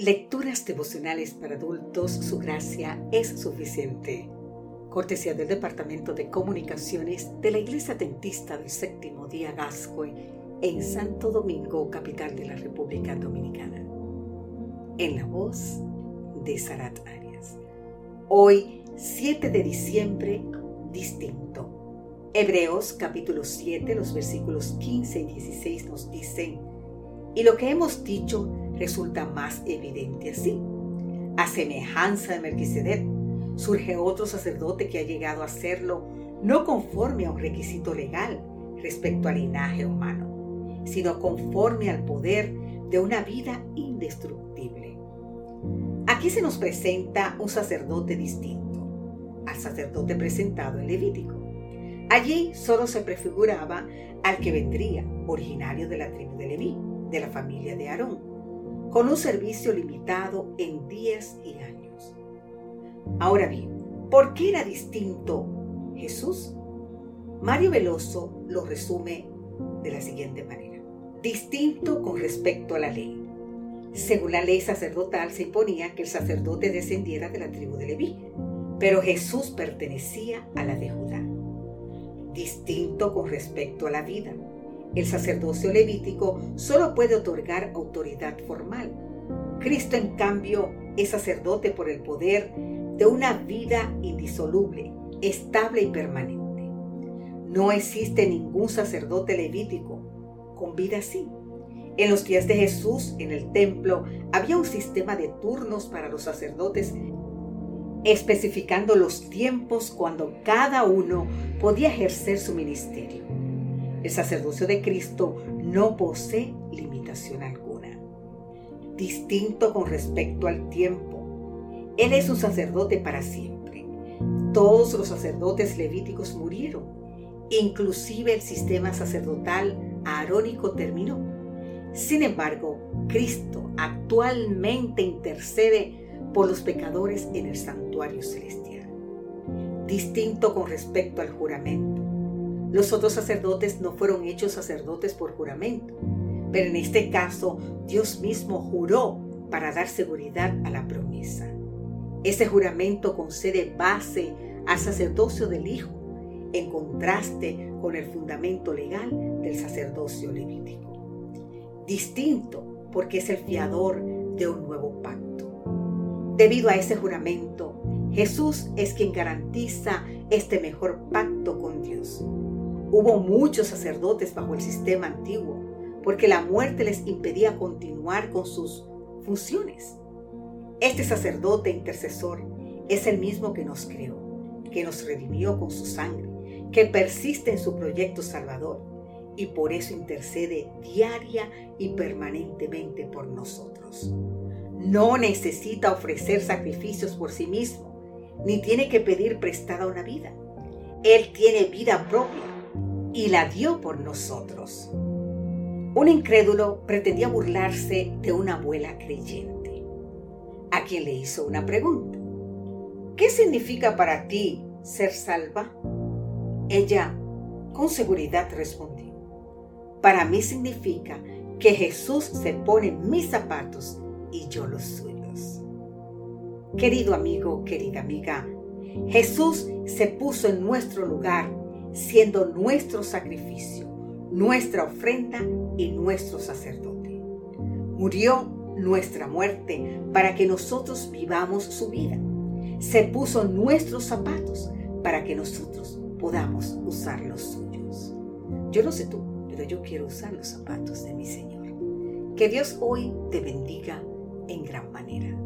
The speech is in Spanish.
Lecturas devocionales para adultos, su gracia es suficiente. Cortesía del Departamento de Comunicaciones de la Iglesia Dentista del Séptimo Día Gascue en Santo Domingo, capital de la República Dominicana. En la voz de Sarat Arias. Hoy, 7 de diciembre, distinto. Hebreos capítulo 7, los versículos 15 y 16 nos dicen, y lo que hemos dicho resulta más evidente así. A semejanza de Melquisedec, surge otro sacerdote que ha llegado a serlo no conforme a un requisito legal respecto al linaje humano, sino conforme al poder de una vida indestructible. Aquí se nos presenta un sacerdote distinto al sacerdote presentado en Levítico. Allí solo se prefiguraba al que vendría, originario de la tribu de Leví, de la familia de Aarón con un servicio limitado en días y años. Ahora bien, ¿por qué era distinto Jesús? Mario Veloso lo resume de la siguiente manera. Distinto con respecto a la ley. Según la ley sacerdotal se imponía que el sacerdote descendiera de la tribu de Leví, pero Jesús pertenecía a la de Judá. Distinto con respecto a la vida el sacerdocio levítico solo puede otorgar autoridad formal. Cristo, en cambio, es sacerdote por el poder de una vida indisoluble, estable y permanente. No existe ningún sacerdote levítico con vida así. En los días de Jesús, en el templo, había un sistema de turnos para los sacerdotes, especificando los tiempos cuando cada uno podía ejercer su ministerio. El sacerdocio de Cristo no posee limitación alguna. Distinto con respecto al tiempo, Él es un sacerdote para siempre. Todos los sacerdotes levíticos murieron. Inclusive el sistema sacerdotal arónico terminó. Sin embargo, Cristo actualmente intercede por los pecadores en el santuario celestial. Distinto con respecto al juramento. Los otros sacerdotes no fueron hechos sacerdotes por juramento, pero en este caso Dios mismo juró para dar seguridad a la promesa. Ese juramento concede base al sacerdocio del Hijo, en contraste con el fundamento legal del sacerdocio levítico. Distinto porque es el fiador de un nuevo pacto. Debido a ese juramento, Jesús es quien garantiza este mejor pacto con Dios. Hubo muchos sacerdotes bajo el sistema antiguo porque la muerte les impedía continuar con sus funciones. Este sacerdote intercesor es el mismo que nos creó, que nos redimió con su sangre, que persiste en su proyecto salvador y por eso intercede diaria y permanentemente por nosotros. No necesita ofrecer sacrificios por sí mismo, ni tiene que pedir prestada una vida. Él tiene vida propia y la dio por nosotros. Un incrédulo pretendía burlarse de una abuela creyente, a quien le hizo una pregunta. ¿Qué significa para ti ser salva? Ella con seguridad respondió, para mí significa que Jesús se pone mis zapatos y yo los suyos. Querido amigo, querida amiga, Jesús se puso en nuestro lugar siendo nuestro sacrificio, nuestra ofrenda y nuestro sacerdote. Murió nuestra muerte para que nosotros vivamos su vida. Se puso nuestros zapatos para que nosotros podamos usar los suyos. Yo no sé tú, pero yo quiero usar los zapatos de mi Señor. Que Dios hoy te bendiga en gran manera.